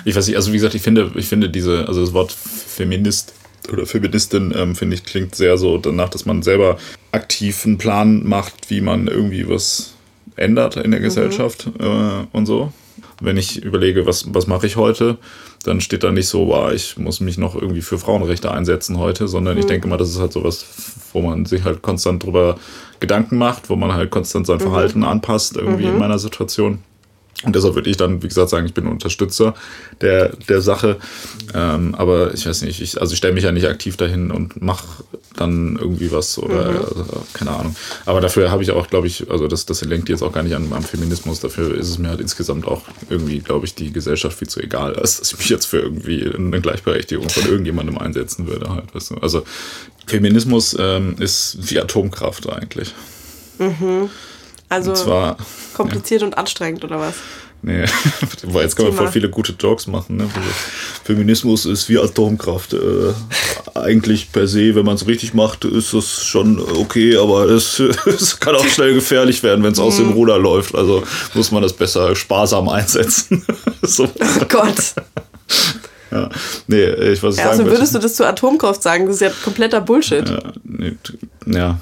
Ich weiß nicht, also wie gesagt, ich finde, ich finde diese, also das Wort Feminist oder Feministin, ähm, finde ich, klingt sehr so danach, dass man selber aktiv einen Plan macht, wie man irgendwie was ändert in der mhm. Gesellschaft äh, und so. Wenn ich überlege, was, was mache ich heute, dann steht da nicht so, wow, ich muss mich noch irgendwie für Frauenrechte einsetzen heute, sondern mhm. ich denke mal, das ist halt sowas, wo man sich halt konstant drüber Gedanken macht, wo man halt konstant sein mhm. Verhalten mhm. anpasst, irgendwie mhm. in meiner Situation. Und deshalb würde ich dann, wie gesagt, sagen, ich bin Unterstützer der, der Sache. Ähm, aber ich weiß nicht, ich, also ich stelle mich ja nicht aktiv dahin und mache dann irgendwie was oder mhm. also, keine Ahnung. Aber dafür habe ich auch, glaube ich, also das, das lenkt jetzt auch gar nicht an, am Feminismus. Dafür ist es mir halt insgesamt auch irgendwie, glaube ich, die Gesellschaft viel zu egal, als dass ich mich jetzt für irgendwie eine Gleichberechtigung von irgendjemandem einsetzen würde. Halt, weißt du? Also Feminismus ähm, ist wie Atomkraft eigentlich. Mhm. Also und zwar, kompliziert ja. und anstrengend, oder was? Nee, weil jetzt kann man voll viele gute Jokes machen. Ne? Feminismus ist wie Atomkraft. Äh, eigentlich per se, wenn man es richtig macht, ist das schon okay, aber es, es kann auch schnell gefährlich werden, wenn es aus dem mhm. Ruder läuft. Also muss man das besser sparsam einsetzen. so. Oh Gott. Ja, nee, ich weiß ja, Also würdest du das zu Atomkraft sagen? Das ist ja kompletter Bullshit. Ja, nee, ja.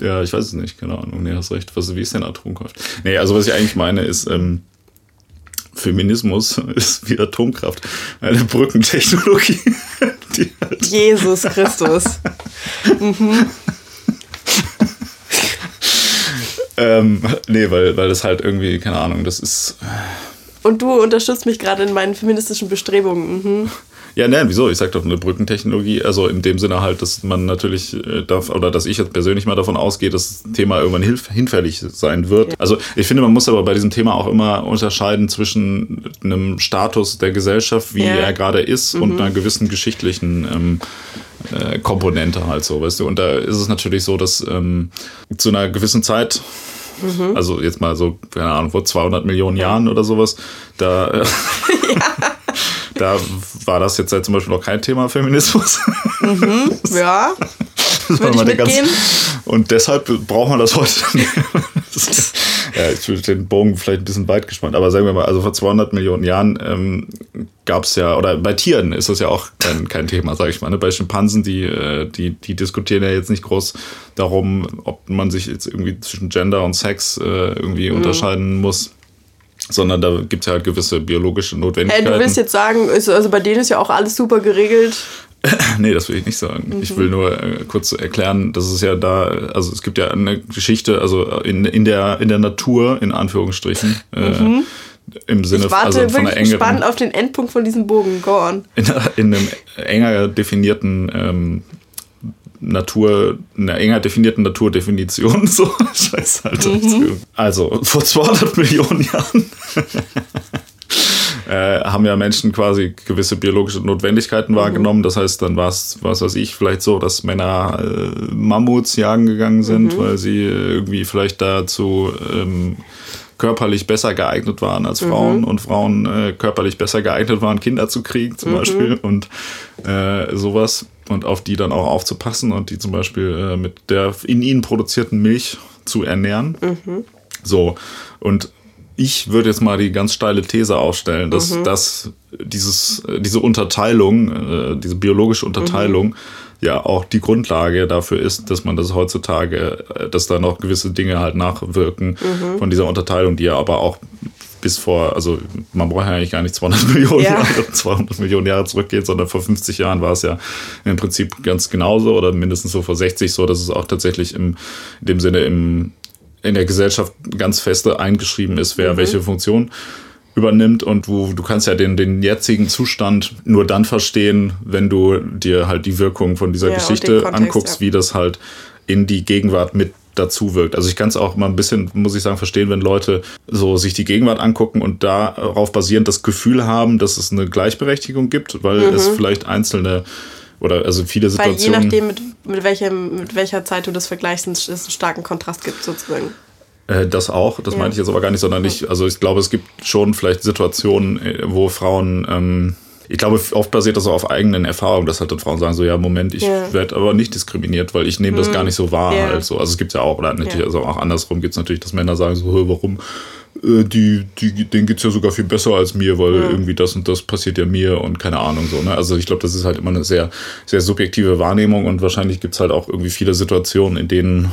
Ja, ich weiß es nicht, keine Ahnung. Nee, hast recht. Was, wie ist denn Atomkraft? Nee, also was ich eigentlich meine ist, ähm, Feminismus ist wie Atomkraft. Eine Brückentechnologie. Halt Jesus Christus. mhm. ähm, nee, weil, weil das halt irgendwie, keine Ahnung, das ist. Und du unterstützt mich gerade in meinen feministischen Bestrebungen. Mhm. Ja, nein, wieso? Ich sag doch eine Brückentechnologie. Also in dem Sinne halt, dass man natürlich äh, darf, oder dass ich jetzt persönlich mal davon ausgehe, dass das Thema irgendwann hinfällig sein wird. Also ich finde, man muss aber bei diesem Thema auch immer unterscheiden zwischen einem Status der Gesellschaft, wie ja. er gerade ist, mhm. und einer gewissen geschichtlichen ähm, äh, Komponente halt so, weißt du. Und da ist es natürlich so, dass ähm, zu einer gewissen Zeit Mhm. Also jetzt mal so, keine Ahnung, vor 200 Millionen Jahren oder sowas, da, äh, ja. Da war das jetzt halt zum Beispiel noch kein Thema Feminismus. Mhm, ja. Würde ich mitgehen. Und deshalb braucht man das heute. ja, ich würde den Bogen vielleicht ein bisschen weit gespannt, aber sagen wir mal, also vor 200 Millionen Jahren ähm, gab es ja, oder bei Tieren ist das ja auch kein, kein Thema, sage ich mal. Ne? Bei Schimpansen, die, äh, die, die diskutieren ja jetzt nicht groß darum, ob man sich jetzt irgendwie zwischen Gender und Sex äh, irgendwie mhm. unterscheiden muss sondern da gibt es ja halt gewisse biologische Notwendigkeiten. Hey, du willst jetzt sagen, also bei denen ist ja auch alles super geregelt. nee, das will ich nicht sagen. Mhm. Ich will nur äh, kurz erklären, dass es ja da, also es gibt ja eine Geschichte, also in, in, der, in der Natur, in Anführungsstrichen, äh, mhm. im Sinne ich warte also von einer engeren, gespannt auf den Endpunkt von diesem Bogen. Go on. In, in einem enger definierten ähm, Natur, einer enger definierten Naturdefinition. So, scheiß halt. Mhm. Also, vor 200 Millionen Jahren äh, haben ja Menschen quasi gewisse biologische Notwendigkeiten mhm. wahrgenommen. Das heißt, dann war es, was weiß ich, vielleicht so, dass Männer äh, Mammuts jagen gegangen sind, mhm. weil sie irgendwie vielleicht dazu ähm, körperlich besser geeignet waren als Frauen mhm. und Frauen äh, körperlich besser geeignet waren, Kinder zu kriegen zum mhm. Beispiel und äh, sowas und auf die dann auch aufzupassen und die zum Beispiel äh, mit der in ihnen produzierten Milch zu ernähren. Mhm. So, und ich würde jetzt mal die ganz steile These aufstellen, dass, mhm. dass dieses, diese Unterteilung, äh, diese biologische Unterteilung, mhm. ja auch die Grundlage dafür ist, dass man das heutzutage, äh, dass da noch gewisse Dinge halt nachwirken mhm. von dieser Unterteilung, die ja aber auch bis vor, also man braucht ja eigentlich gar nicht 200 Millionen ja. Jahre, 200 Millionen Jahre zurückgehen, sondern vor 50 Jahren war es ja im Prinzip ganz genauso oder mindestens so vor 60 so, dass es auch tatsächlich im, in dem Sinne im, in der Gesellschaft ganz feste eingeschrieben ist, wer mhm. welche Funktion übernimmt und wo du kannst ja den, den jetzigen Zustand nur dann verstehen, wenn du dir halt die Wirkung von dieser ja, Geschichte Kontext, anguckst, ja. wie das halt in die Gegenwart mit dazu wirkt. Also ich kann es auch mal ein bisschen, muss ich sagen, verstehen, wenn Leute so sich die Gegenwart angucken und darauf basierend das Gefühl haben, dass es eine Gleichberechtigung gibt, weil mhm. es vielleicht einzelne oder also viele Situationen. Weil je nachdem, mit, mit, welchem, mit welcher Zeit du das vergleichst, es einen starken Kontrast gibt sozusagen. Äh, das auch, das ja. meine ich jetzt aber gar nicht, sondern nicht, also ich glaube, es gibt schon vielleicht Situationen, äh, wo Frauen ähm, ich glaube, oft basiert das auch auf eigenen Erfahrungen, dass halt dann Frauen sagen so, ja, Moment, ich yeah. werde aber nicht diskriminiert, weil ich nehme das hm. gar nicht so wahr yeah. halt so. Also es gibt ja auch, oder natürlich, yeah. also auch andersrum gibt es natürlich, dass Männer sagen so, warum, äh, die, die, denen geht es ja sogar viel besser als mir, weil ja. irgendwie das und das passiert ja mir und keine Ahnung so. Ne? Also ich glaube, das ist halt immer eine sehr, sehr subjektive Wahrnehmung und wahrscheinlich gibt es halt auch irgendwie viele Situationen, in denen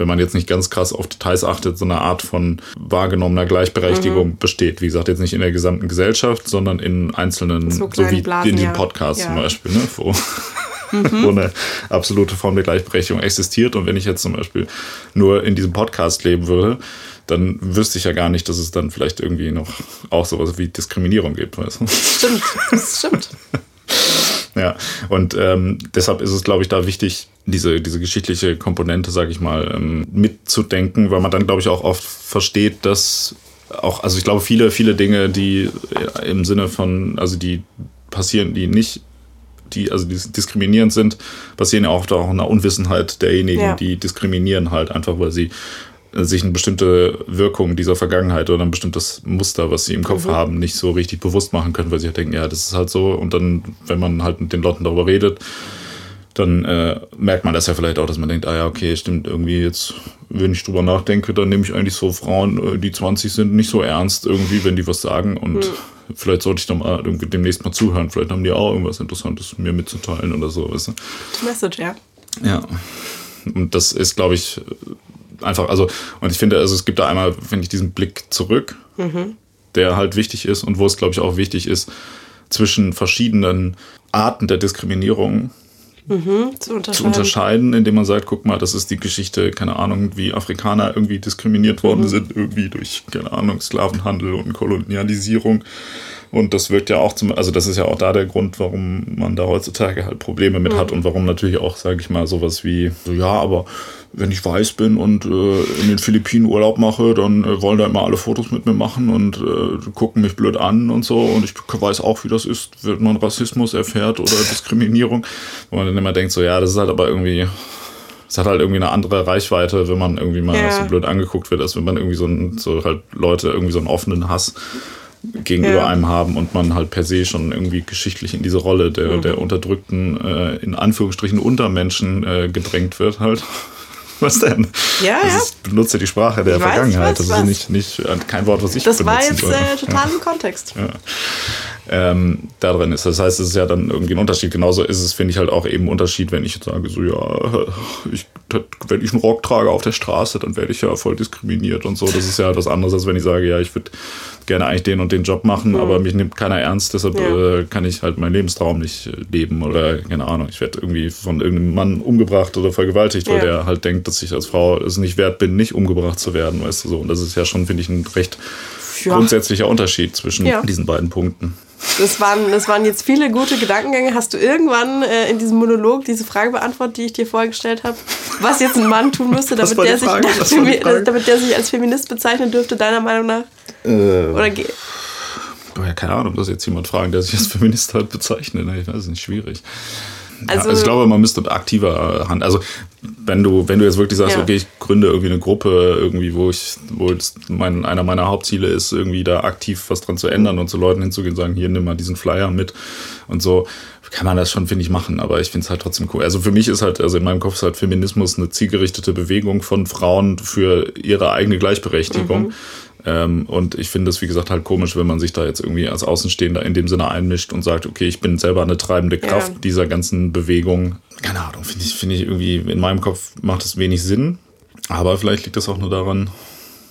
wenn man jetzt nicht ganz krass auf Details achtet, so eine Art von wahrgenommener Gleichberechtigung mhm. besteht. Wie gesagt, jetzt nicht in der gesamten Gesellschaft, sondern in einzelnen, so, so wie Blasen, in diesem Podcast ja. zum Beispiel, ne? wo, mhm. wo eine absolute Form der Gleichberechtigung existiert. Und wenn ich jetzt zum Beispiel nur in diesem Podcast leben würde, dann wüsste ich ja gar nicht, dass es dann vielleicht irgendwie noch auch sowas wie Diskriminierung gibt. Weißt du? Stimmt, das stimmt. ja, und ähm, deshalb ist es, glaube ich, da wichtig, diese, diese geschichtliche Komponente, sage ich mal, ähm, mitzudenken, weil man dann, glaube ich, auch oft versteht, dass auch, also ich glaube, viele, viele Dinge, die im Sinne von, also die passieren, die nicht die also die diskriminierend sind, passieren ja oft auch in der Unwissenheit derjenigen, ja. die diskriminieren halt einfach, weil sie sich eine bestimmte Wirkung dieser Vergangenheit oder ein bestimmtes Muster, was sie im Kopf mhm. haben, nicht so richtig bewusst machen können, weil sie halt denken, ja, das ist halt so. Und dann, wenn man halt mit den Leuten darüber redet, dann äh, merkt man das ja vielleicht auch, dass man denkt, ah ja, okay, stimmt, irgendwie jetzt, wenn ich drüber nachdenke, dann nehme ich eigentlich so Frauen, äh, die 20 sind, nicht so ernst irgendwie, wenn die was sagen. Und mhm. vielleicht sollte ich dann mal demnächst mal zuhören. Vielleicht haben die auch irgendwas Interessantes mir mitzuteilen oder so, weißt du? Message, ja. Ja. Und das ist, glaube ich, einfach, also, und ich finde, also es gibt da einmal, finde ich, diesen Blick zurück, mhm. der halt wichtig ist und wo es, glaube ich, auch wichtig ist, zwischen verschiedenen Arten der Diskriminierung mhm, zu, unterscheiden. zu, unterscheiden. indem man sagt, guck mal, das ist die Geschichte, keine Ahnung, wie Afrikaner irgendwie diskriminiert worden mhm. sind, irgendwie durch, keine Ahnung, Sklavenhandel und Kolonialisierung. Und das wirkt ja auch zum, also das ist ja auch da der Grund, warum man da heutzutage halt Probleme mit mhm. hat und warum natürlich auch, sage ich mal, sowas wie, so ja, aber wenn ich weiß bin und äh, in den Philippinen Urlaub mache, dann äh, wollen da immer alle Fotos mit mir machen und äh, gucken mich blöd an und so. Und ich weiß auch, wie das ist, wenn man Rassismus erfährt oder Diskriminierung. Wo man dann immer denkt, so ja, das ist halt aber irgendwie es hat halt irgendwie eine andere Reichweite, wenn man irgendwie mal ja. so blöd angeguckt wird, als wenn man irgendwie so, ein, so halt Leute irgendwie so einen offenen Hass gegenüber ja. einem haben und man halt per se schon irgendwie geschichtlich in diese Rolle der, mhm. der unterdrückten, äh, in Anführungsstrichen Untermenschen äh, gedrängt wird halt. Was denn? Ja, das ja. Ist, benutze die Sprache der ich Vergangenheit. Weiß, das ist nicht, nicht kein Wort, was ich Das war jetzt äh, total im Kontext. Ja ähm, da drin ist. Das heißt, es ist ja dann irgendwie ein Unterschied. Genauso ist es, finde ich, halt auch eben ein Unterschied, wenn ich jetzt sage, so ja, ich, wenn ich einen Rock trage auf der Straße, dann werde ich ja voll diskriminiert und so. Das ist ja etwas anderes, als wenn ich sage, ja, ich würde gerne eigentlich den und den Job machen, mhm. aber mich nimmt keiner ernst, deshalb ja. äh, kann ich halt meinen Lebenstraum nicht äh, leben oder keine Ahnung, ich werde irgendwie von irgendeinem Mann umgebracht oder vergewaltigt, weil ja. der halt denkt, dass ich als Frau es nicht wert bin, nicht umgebracht zu werden, weißt du so. Und das ist ja schon, finde ich, ein recht ja. grundsätzlicher Unterschied zwischen diesen beiden Punkten. Das waren, das waren jetzt viele gute Gedankengänge. Hast du irgendwann äh, in diesem Monolog diese Frage beantwortet, die ich dir vorgestellt habe? Was jetzt ein Mann tun müsste, damit, der sich, damit der sich als Feminist bezeichnen dürfte, deiner Meinung nach? Äh, Oder ja, keine Ahnung, ob das jetzt jemand fragen, der sich als Feminist halt bezeichnet. Ich weiß, das ist nicht schwierig. Also, ja, also ich glaube, man müsste aktiver Hand. Also wenn du, wenn du jetzt wirklich sagst, ja. okay, ich gründe irgendwie eine Gruppe, irgendwie, wo ich, wo mein, einer meiner Hauptziele ist, irgendwie da aktiv was dran zu ändern und zu Leuten hinzugehen und sagen, hier nimm mal diesen Flyer mit und so, kann man das schon, finde ich, machen, aber ich finde es halt trotzdem cool. Also für mich ist halt, also in meinem Kopf ist halt Feminismus eine zielgerichtete Bewegung von Frauen für ihre eigene Gleichberechtigung. Mhm. Ähm, und ich finde es, wie gesagt, halt komisch, wenn man sich da jetzt irgendwie als Außenstehender in dem Sinne einmischt und sagt, okay, ich bin selber eine treibende Kraft ja. dieser ganzen Bewegung. Keine Ahnung, finde ich, finde ich irgendwie, in meinem Kopf macht es wenig Sinn. Aber vielleicht liegt das auch nur daran,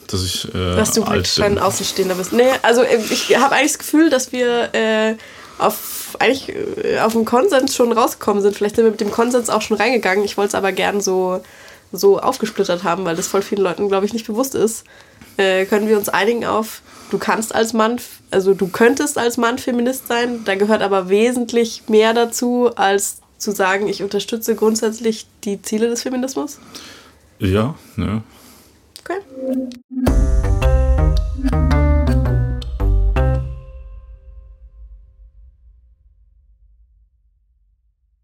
dass ich. Äh, dass du alt kein Außenstehender bist. Nee, also äh, ich habe eigentlich das Gefühl, dass wir äh, auf eigentlich äh, auf einen Konsens schon rausgekommen sind. Vielleicht sind wir mit dem Konsens auch schon reingegangen. Ich wollte es aber gern so, so aufgesplittert haben, weil das voll vielen Leuten, glaube ich, nicht bewusst ist äh, können wir uns einigen auf, du kannst als Mann, also du könntest als Mann Feminist sein, da gehört aber wesentlich mehr dazu, als zu sagen, ich unterstütze grundsätzlich die Ziele des Feminismus? Ja, ja. Okay.